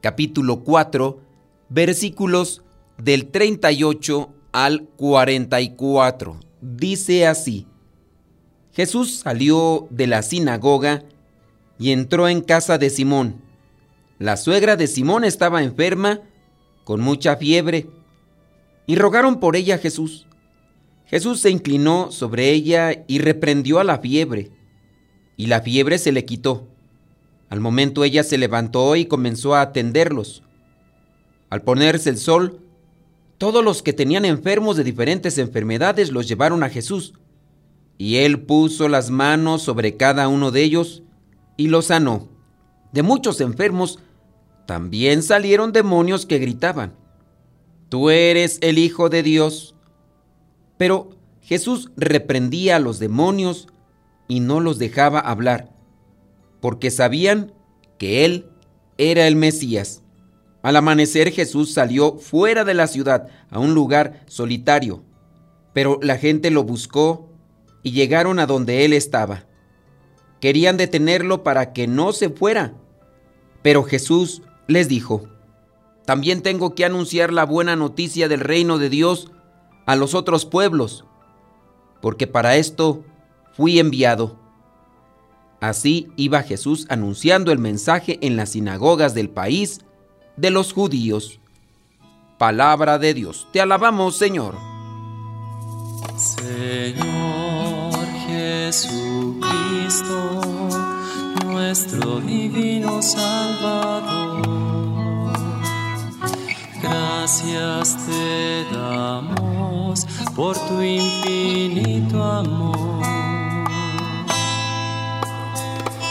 capítulo 4 versículos del 38 al 44. Dice así, Jesús salió de la sinagoga y entró en casa de Simón. La suegra de Simón estaba enferma con mucha fiebre y rogaron por ella a Jesús. Jesús se inclinó sobre ella y reprendió a la fiebre y la fiebre se le quitó. Al momento ella se levantó y comenzó a atenderlos. Al ponerse el sol, todos los que tenían enfermos de diferentes enfermedades los llevaron a Jesús, y él puso las manos sobre cada uno de ellos y los sanó. De muchos enfermos también salieron demonios que gritaban, Tú eres el Hijo de Dios. Pero Jesús reprendía a los demonios y no los dejaba hablar, porque sabían que Él era el Mesías. Al amanecer Jesús salió fuera de la ciudad a un lugar solitario, pero la gente lo buscó y llegaron a donde Él estaba. Querían detenerlo para que no se fuera, pero Jesús les dijo, también tengo que anunciar la buena noticia del reino de Dios a los otros pueblos, porque para esto fui enviado. Así iba Jesús anunciando el mensaje en las sinagogas del país de los judíos. Palabra de Dios. Te alabamos, Señor. Señor Jesucristo, nuestro divino Salvador. Gracias te damos por tu infinito amor.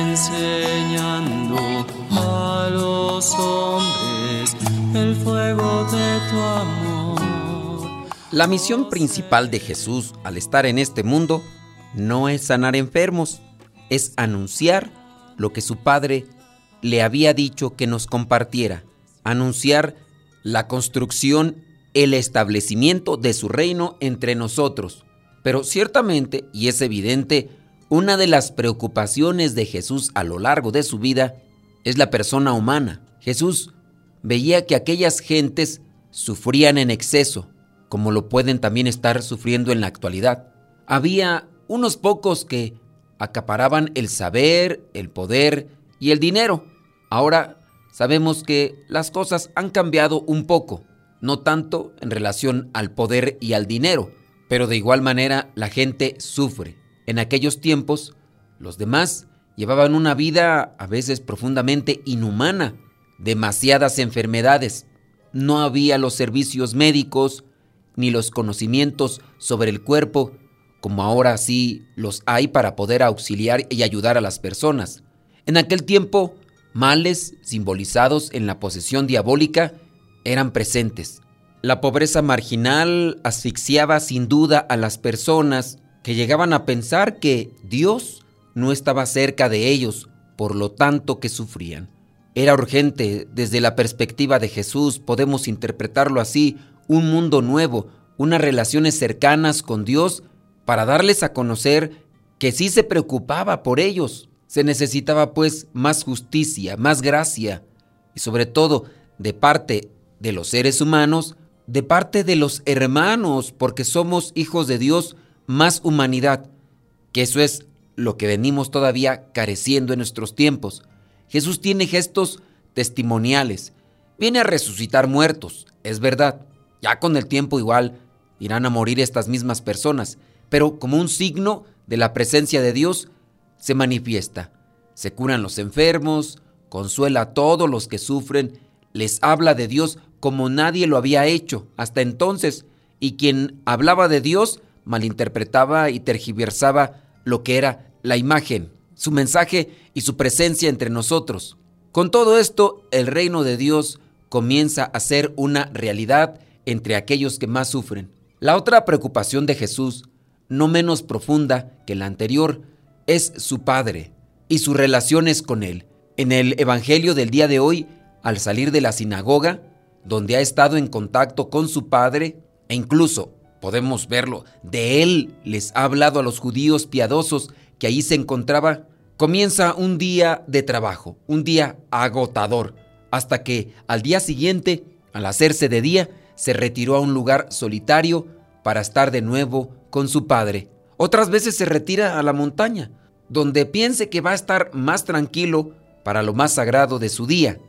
enseñando a los hombres el fuego de tu amor. La misión principal de Jesús al estar en este mundo no es sanar enfermos, es anunciar lo que su Padre le había dicho que nos compartiera anunciar la construcción, el establecimiento de su reino entre nosotros. Pero ciertamente, y es evidente, una de las preocupaciones de Jesús a lo largo de su vida es la persona humana. Jesús veía que aquellas gentes sufrían en exceso, como lo pueden también estar sufriendo en la actualidad. Había unos pocos que acaparaban el saber, el poder y el dinero. Ahora sabemos que las cosas han cambiado un poco, no tanto en relación al poder y al dinero, pero de igual manera la gente sufre. En aquellos tiempos, los demás llevaban una vida a veces profundamente inhumana, demasiadas enfermedades, no había los servicios médicos ni los conocimientos sobre el cuerpo como ahora sí los hay para poder auxiliar y ayudar a las personas. En aquel tiempo males simbolizados en la posesión diabólica eran presentes. La pobreza marginal asfixiaba sin duda a las personas que llegaban a pensar que Dios no estaba cerca de ellos, por lo tanto que sufrían. Era urgente, desde la perspectiva de Jesús, podemos interpretarlo así, un mundo nuevo, unas relaciones cercanas con Dios para darles a conocer que sí se preocupaba por ellos. Se necesitaba pues más justicia, más gracia y sobre todo de parte de los seres humanos, de parte de los hermanos, porque somos hijos de Dios, más humanidad, que eso es lo que venimos todavía careciendo en nuestros tiempos. Jesús tiene gestos testimoniales. Viene a resucitar muertos, es verdad. Ya con el tiempo igual irán a morir estas mismas personas, pero como un signo de la presencia de Dios se manifiesta. Se curan los enfermos, consuela a todos los que sufren, les habla de Dios como nadie lo había hecho hasta entonces, y quien hablaba de Dios malinterpretaba y tergiversaba lo que era la imagen, su mensaje y su presencia entre nosotros. Con todo esto, el reino de Dios comienza a ser una realidad entre aquellos que más sufren. La otra preocupación de Jesús, no menos profunda que la anterior, es su Padre y sus relaciones con Él. En el Evangelio del día de hoy, al salir de la sinagoga, donde ha estado en contacto con su Padre, e incluso podemos verlo, de Él les ha hablado a los judíos piadosos que ahí se encontraba, comienza un día de trabajo, un día agotador, hasta que al día siguiente, al hacerse de día, se retiró a un lugar solitario para estar de nuevo con su padre. Otras veces se retira a la montaña, donde piense que va a estar más tranquilo para lo más sagrado de su día.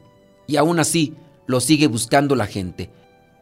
Y aún así, lo sigue buscando la gente.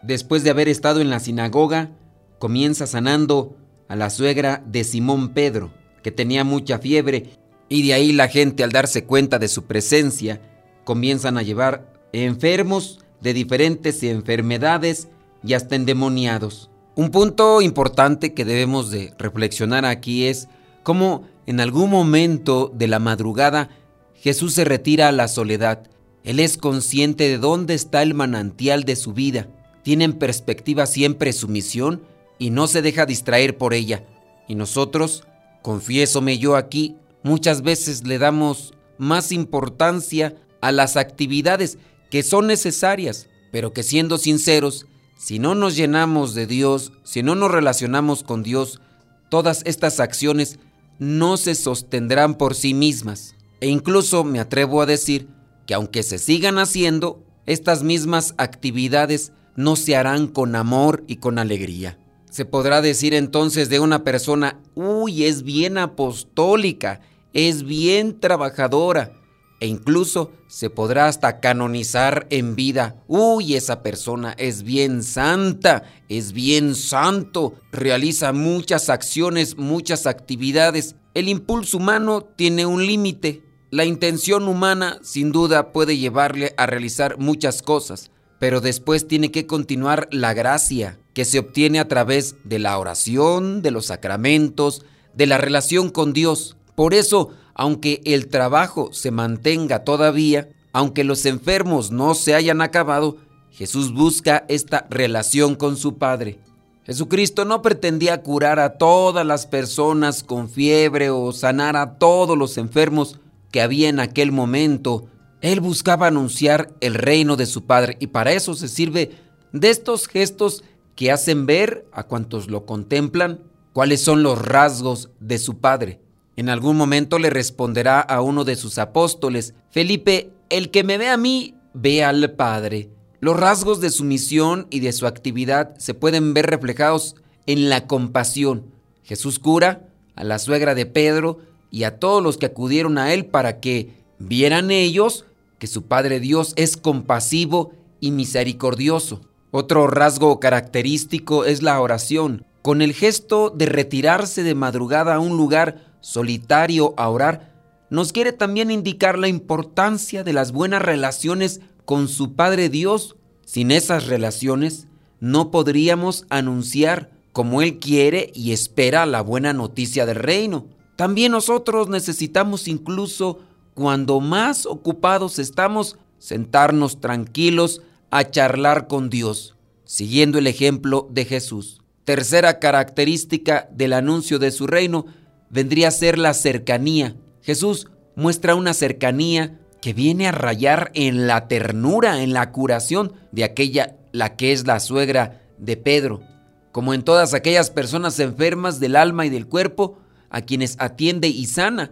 Después de haber estado en la sinagoga, comienza sanando a la suegra de Simón Pedro, que tenía mucha fiebre, y de ahí la gente al darse cuenta de su presencia, comienzan a llevar enfermos de diferentes enfermedades y hasta endemoniados. Un punto importante que debemos de reflexionar aquí es cómo en algún momento de la madrugada Jesús se retira a la soledad. Él es consciente de dónde está el manantial de su vida. Tiene en perspectiva siempre su misión y no se deja distraer por ella. Y nosotros, confiésome yo aquí, muchas veces le damos más importancia a las actividades que son necesarias, pero que siendo sinceros, si no nos llenamos de Dios, si no nos relacionamos con Dios, todas estas acciones no se sostendrán por sí mismas. E incluso me atrevo a decir que aunque se sigan haciendo, estas mismas actividades no se harán con amor y con alegría. Se podrá decir entonces de una persona, uy, es bien apostólica, es bien trabajadora, e incluso se podrá hasta canonizar en vida. Uy, esa persona es bien santa, es bien santo, realiza muchas acciones, muchas actividades. El impulso humano tiene un límite. La intención humana sin duda puede llevarle a realizar muchas cosas, pero después tiene que continuar la gracia que se obtiene a través de la oración, de los sacramentos, de la relación con Dios. Por eso, aunque el trabajo se mantenga todavía, aunque los enfermos no se hayan acabado, Jesús busca esta relación con su Padre. Jesucristo no pretendía curar a todas las personas con fiebre o sanar a todos los enfermos que había en aquel momento. Él buscaba anunciar el reino de su Padre y para eso se sirve de estos gestos que hacen ver a cuantos lo contemplan cuáles son los rasgos de su Padre. En algún momento le responderá a uno de sus apóstoles, Felipe, el que me ve a mí, ve al Padre. Los rasgos de su misión y de su actividad se pueden ver reflejados en la compasión. Jesús cura a la suegra de Pedro y a todos los que acudieron a él para que vieran ellos que su Padre Dios es compasivo y misericordioso. Otro rasgo característico es la oración. Con el gesto de retirarse de madrugada a un lugar solitario a orar, nos quiere también indicar la importancia de las buenas relaciones con su Padre Dios. Sin esas relaciones, no podríamos anunciar como Él quiere y espera la buena noticia del reino. También nosotros necesitamos incluso, cuando más ocupados estamos, sentarnos tranquilos a charlar con Dios, siguiendo el ejemplo de Jesús. Tercera característica del anuncio de su reino vendría a ser la cercanía. Jesús muestra una cercanía que viene a rayar en la ternura, en la curación de aquella, la que es la suegra de Pedro. Como en todas aquellas personas enfermas del alma y del cuerpo, a quienes atiende y sana.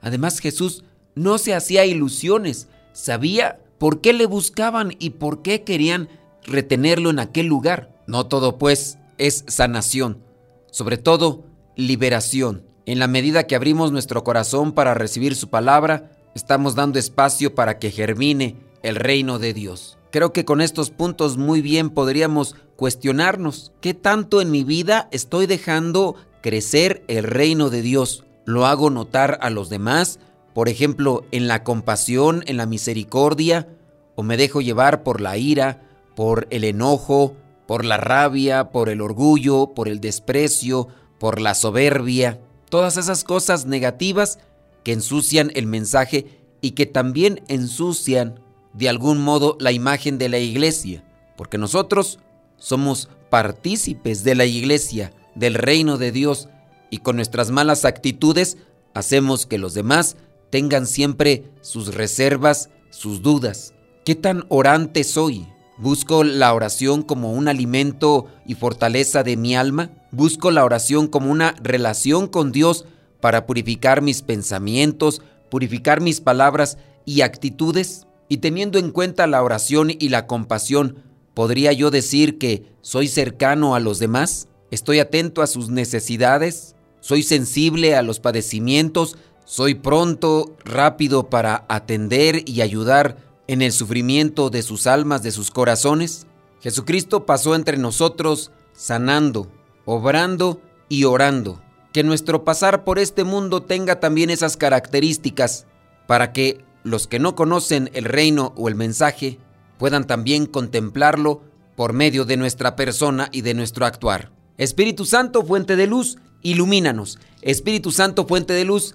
Además Jesús no se hacía ilusiones, sabía por qué le buscaban y por qué querían retenerlo en aquel lugar. No todo pues es sanación, sobre todo liberación. En la medida que abrimos nuestro corazón para recibir su palabra, estamos dando espacio para que germine el reino de Dios. Creo que con estos puntos muy bien podríamos cuestionarnos qué tanto en mi vida estoy dejando crecer el reino de Dios. ¿Lo hago notar a los demás? Por ejemplo, en la compasión, en la misericordia, o me dejo llevar por la ira, por el enojo, por la rabia, por el orgullo, por el desprecio, por la soberbia, todas esas cosas negativas que ensucian el mensaje y que también ensucian de algún modo la imagen de la iglesia, porque nosotros somos partícipes de la iglesia, del reino de Dios, y con nuestras malas actitudes hacemos que los demás tengan siempre sus reservas, sus dudas. ¿Qué tan orante soy? ¿Busco la oración como un alimento y fortaleza de mi alma? ¿Busco la oración como una relación con Dios para purificar mis pensamientos, purificar mis palabras y actitudes? Y teniendo en cuenta la oración y la compasión, ¿podría yo decir que soy cercano a los demás? ¿Estoy atento a sus necesidades? ¿Soy sensible a los padecimientos? ¿Soy pronto, rápido para atender y ayudar en el sufrimiento de sus almas, de sus corazones? Jesucristo pasó entre nosotros sanando, obrando y orando. Que nuestro pasar por este mundo tenga también esas características para que los que no conocen el reino o el mensaje puedan también contemplarlo por medio de nuestra persona y de nuestro actuar. Espíritu Santo, fuente de luz, ilumínanos. Espíritu Santo, fuente de luz,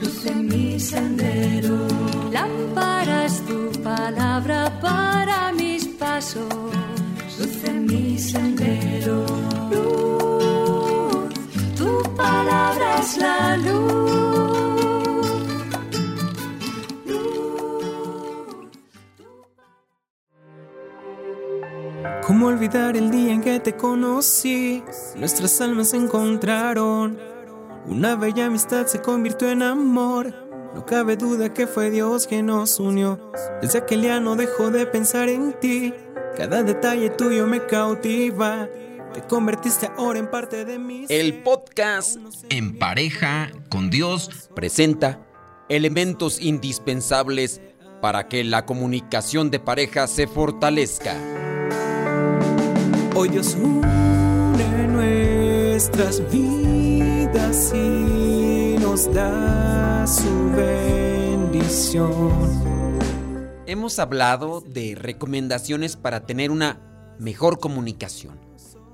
luz en mi sendero. Lámpara es tu palabra para mis pasos, luz en mi sendero. Luz, tu palabra es la luz. ¿Cómo olvidar el día en que te conocí? Nuestras almas se encontraron. Una bella amistad se convirtió en amor. No cabe duda que fue Dios quien nos unió. Desde aquel día no dejo de pensar en ti. Cada detalle tuyo me cautiva. Te convertiste ahora en parte de mí. El podcast En pareja con Dios presenta elementos indispensables para que la comunicación de pareja se fortalezca. Hoy Dios une nuestras vidas y nos da su bendición. Hemos hablado de recomendaciones para tener una mejor comunicación.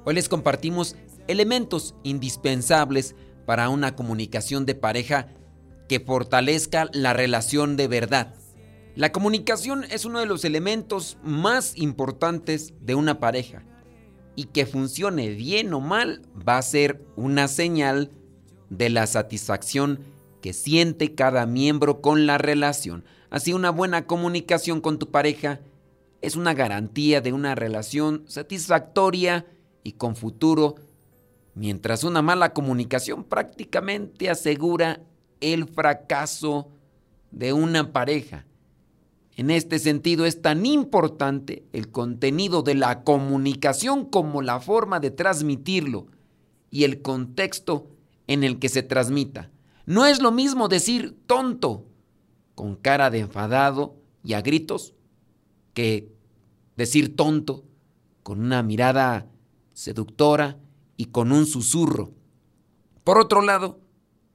Hoy les compartimos elementos indispensables para una comunicación de pareja que fortalezca la relación de verdad. La comunicación es uno de los elementos más importantes de una pareja y que funcione bien o mal va a ser una señal de la satisfacción que siente cada miembro con la relación. Así una buena comunicación con tu pareja es una garantía de una relación satisfactoria y con futuro, mientras una mala comunicación prácticamente asegura el fracaso de una pareja. En este sentido es tan importante el contenido de la comunicación como la forma de transmitirlo y el contexto en el que se transmita. No es lo mismo decir tonto con cara de enfadado y a gritos que decir tonto con una mirada seductora y con un susurro. Por otro lado,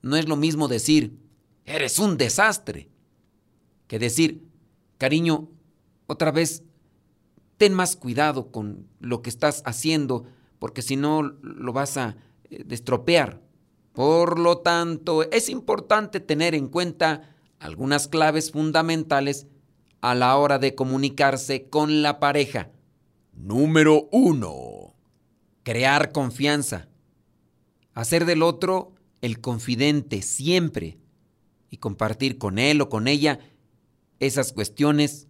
no es lo mismo decir eres un desastre que decir Cariño, otra vez, ten más cuidado con lo que estás haciendo, porque si no lo vas a eh, destropear. Por lo tanto, es importante tener en cuenta algunas claves fundamentales a la hora de comunicarse con la pareja. Número uno. Crear confianza. Hacer del otro el confidente siempre y compartir con él o con ella esas cuestiones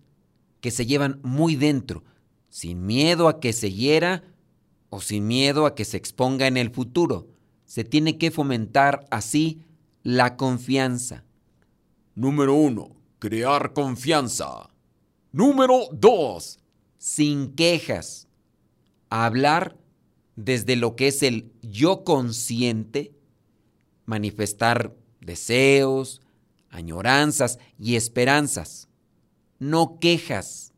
que se llevan muy dentro, sin miedo a que se hiera o sin miedo a que se exponga en el futuro. Se tiene que fomentar así la confianza. Número uno, crear confianza. Número dos, sin quejas. Hablar desde lo que es el yo consciente, manifestar deseos, añoranzas y esperanzas. No quejas,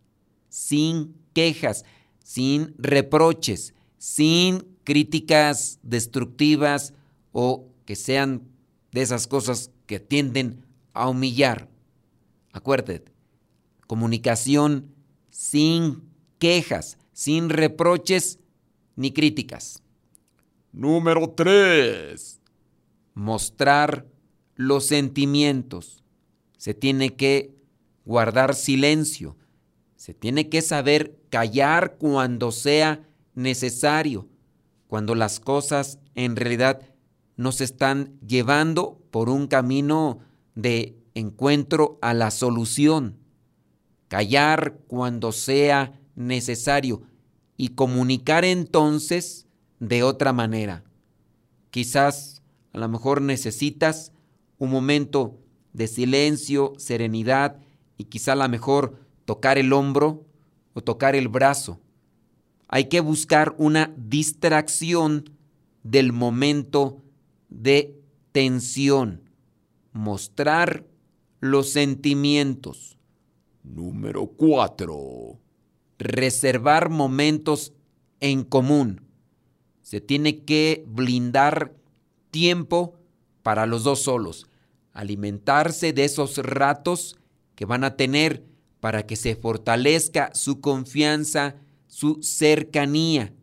sin quejas, sin reproches, sin críticas destructivas o que sean de esas cosas que tienden a humillar. Acuérdate, comunicación sin quejas, sin reproches ni críticas. Número 3. Mostrar los sentimientos. Se tiene que guardar silencio. Se tiene que saber callar cuando sea necesario, cuando las cosas en realidad nos están llevando por un camino de encuentro a la solución. Callar cuando sea necesario y comunicar entonces de otra manera. Quizás a lo mejor necesitas un momento de silencio, serenidad y quizá a lo mejor tocar el hombro o tocar el brazo. Hay que buscar una distracción del momento de tensión, mostrar los sentimientos. Número 4 reservar momentos en común. Se tiene que blindar tiempo para los dos solos, alimentarse de esos ratos que van a tener para que se fortalezca su confianza, su cercanía,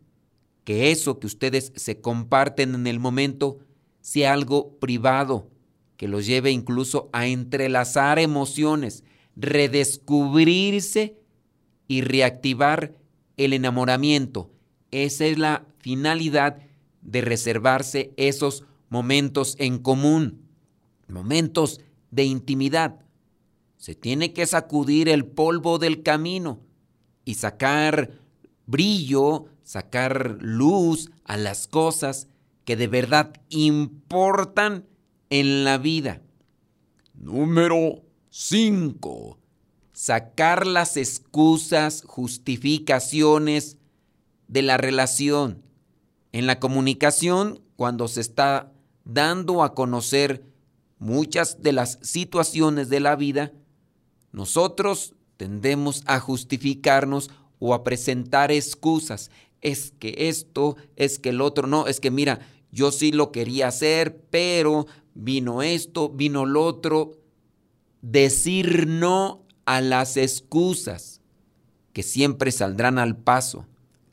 que eso que ustedes se comparten en el momento sea algo privado, que los lleve incluso a entrelazar emociones, redescubrirse y reactivar el enamoramiento. Esa es la finalidad de reservarse esos momentos en común, momentos de intimidad. Se tiene que sacudir el polvo del camino y sacar brillo, sacar luz a las cosas que de verdad importan en la vida. Número 5 sacar las excusas, justificaciones de la relación. En la comunicación, cuando se está dando a conocer muchas de las situaciones de la vida, nosotros tendemos a justificarnos o a presentar excusas. Es que esto, es que el otro, no, es que mira, yo sí lo quería hacer, pero vino esto, vino lo otro. Decir no a las excusas que siempre saldrán al paso.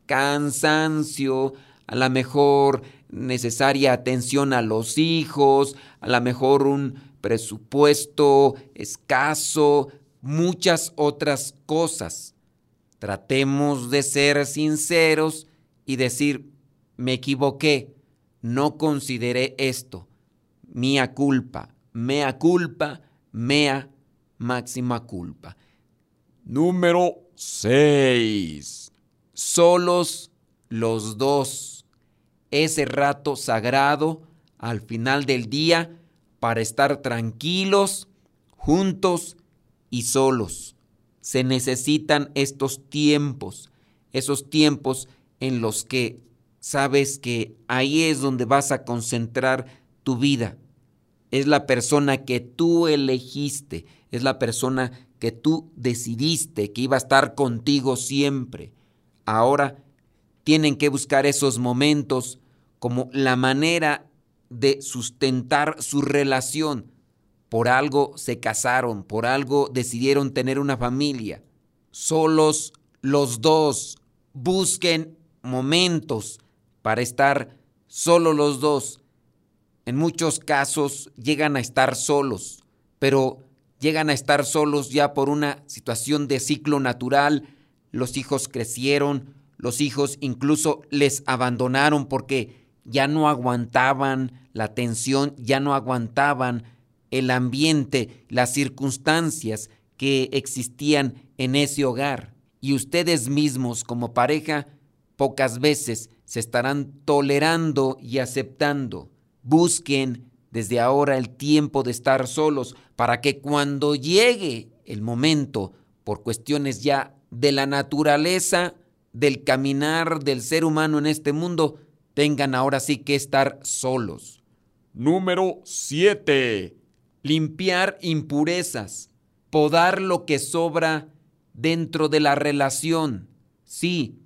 Cansancio, a la mejor necesaria atención a los hijos, a lo mejor un presupuesto escaso, muchas otras cosas. Tratemos de ser sinceros y decir, me equivoqué, no consideré esto, mía culpa, mea culpa, mea máxima culpa. Número 6. Solos los dos. Ese rato sagrado al final del día para estar tranquilos, juntos y solos. Se necesitan estos tiempos, esos tiempos en los que sabes que ahí es donde vas a concentrar tu vida. Es la persona que tú elegiste, es la persona que tú decidiste que iba a estar contigo siempre. Ahora tienen que buscar esos momentos como la manera de sustentar su relación. Por algo se casaron, por algo decidieron tener una familia. Solos los dos busquen momentos para estar solo los dos. En muchos casos llegan a estar solos, pero llegan a estar solos ya por una situación de ciclo natural, los hijos crecieron, los hijos incluso les abandonaron porque ya no aguantaban la tensión, ya no aguantaban el ambiente, las circunstancias que existían en ese hogar. y ustedes mismos como pareja pocas veces se estarán tolerando y aceptando. Busquen desde ahora el tiempo de estar solos para que cuando llegue el momento, por cuestiones ya de la naturaleza, del caminar del ser humano en este mundo, tengan ahora sí que estar solos. Número 7. Limpiar impurezas, podar lo que sobra dentro de la relación. Sí,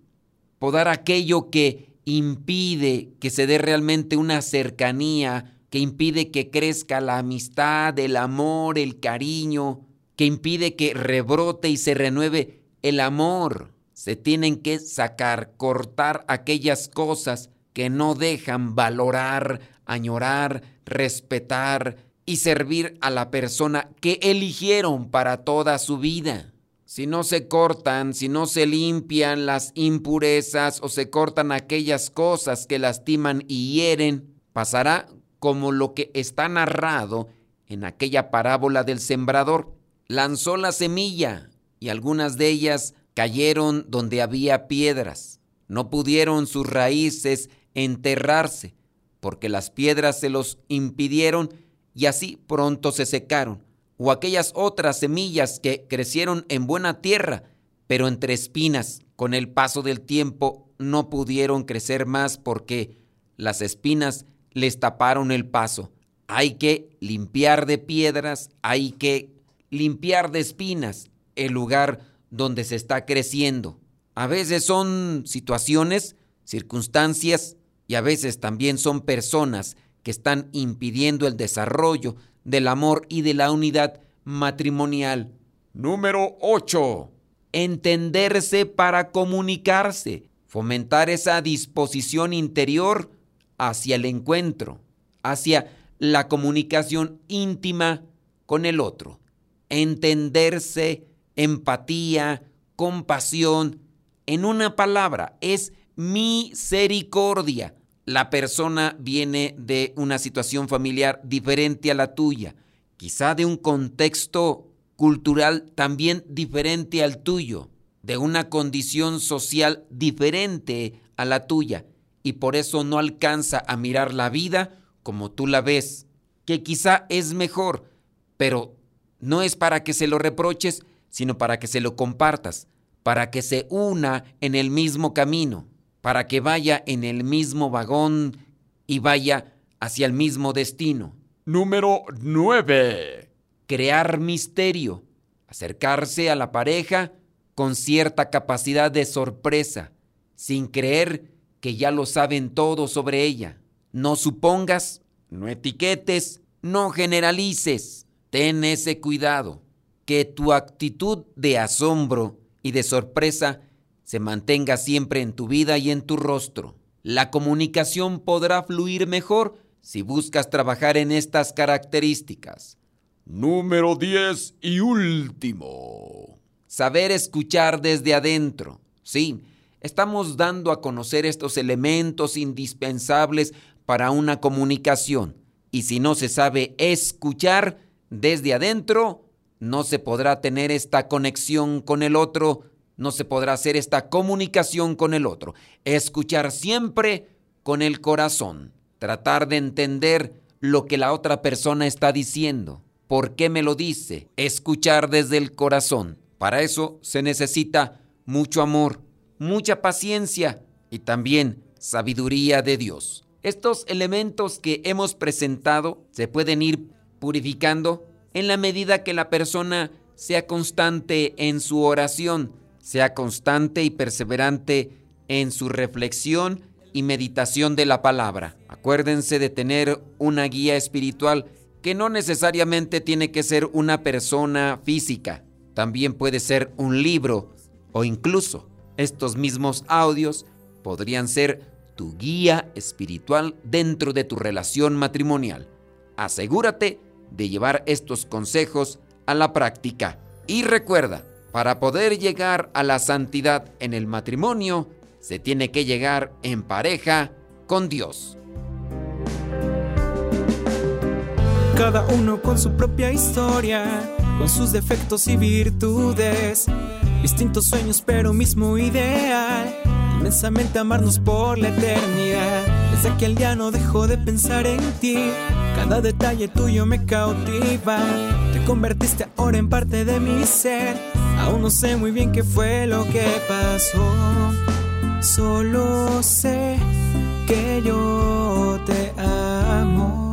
podar aquello que impide que se dé realmente una cercanía, que impide que crezca la amistad, el amor, el cariño, que impide que rebrote y se renueve el amor. Se tienen que sacar, cortar aquellas cosas que no dejan valorar, añorar, respetar y servir a la persona que eligieron para toda su vida si no se cortan, si no se limpian las impurezas o se cortan aquellas cosas que lastiman y hieren, pasará como lo que está narrado en aquella parábola del sembrador. Lanzó la semilla y algunas de ellas cayeron donde había piedras. No pudieron sus raíces enterrarse porque las piedras se los impidieron y así pronto se secaron o aquellas otras semillas que crecieron en buena tierra, pero entre espinas, con el paso del tiempo no pudieron crecer más porque las espinas les taparon el paso. Hay que limpiar de piedras, hay que limpiar de espinas el lugar donde se está creciendo. A veces son situaciones, circunstancias y a veces también son personas que están impidiendo el desarrollo del amor y de la unidad matrimonial. Número 8. Entenderse para comunicarse, fomentar esa disposición interior hacia el encuentro, hacia la comunicación íntima con el otro. Entenderse, empatía, compasión, en una palabra, es misericordia la persona viene de una situación familiar diferente a la tuya, quizá de un contexto cultural también diferente al tuyo, de una condición social diferente a la tuya, y por eso no alcanza a mirar la vida como tú la ves, que quizá es mejor, pero no es para que se lo reproches, sino para que se lo compartas, para que se una en el mismo camino para que vaya en el mismo vagón y vaya hacia el mismo destino. Número 9. Crear misterio. Acercarse a la pareja con cierta capacidad de sorpresa, sin creer que ya lo saben todo sobre ella. No supongas, no etiquetes, no generalices. Ten ese cuidado, que tu actitud de asombro y de sorpresa se mantenga siempre en tu vida y en tu rostro. La comunicación podrá fluir mejor si buscas trabajar en estas características. Número 10 y último. Saber escuchar desde adentro. Sí, estamos dando a conocer estos elementos indispensables para una comunicación. Y si no se sabe escuchar desde adentro, no se podrá tener esta conexión con el otro no se podrá hacer esta comunicación con el otro. Escuchar siempre con el corazón. Tratar de entender lo que la otra persona está diciendo. ¿Por qué me lo dice? Escuchar desde el corazón. Para eso se necesita mucho amor, mucha paciencia y también sabiduría de Dios. Estos elementos que hemos presentado se pueden ir purificando en la medida que la persona sea constante en su oración sea constante y perseverante en su reflexión y meditación de la palabra. Acuérdense de tener una guía espiritual que no necesariamente tiene que ser una persona física, también puede ser un libro o incluso estos mismos audios podrían ser tu guía espiritual dentro de tu relación matrimonial. Asegúrate de llevar estos consejos a la práctica y recuerda, para poder llegar a la santidad en el matrimonio, se tiene que llegar en pareja con Dios. Cada uno con su propia historia, con sus defectos y virtudes Distintos sueños, pero mismo ideal. Inmensamente amarnos por la eternidad. Desde aquel día no dejo de pensar en ti. Cada detalle tuyo me cautiva. Te convertiste ahora en parte de mi ser. Aún no sé muy bien qué fue lo que pasó. Solo sé que yo te amo.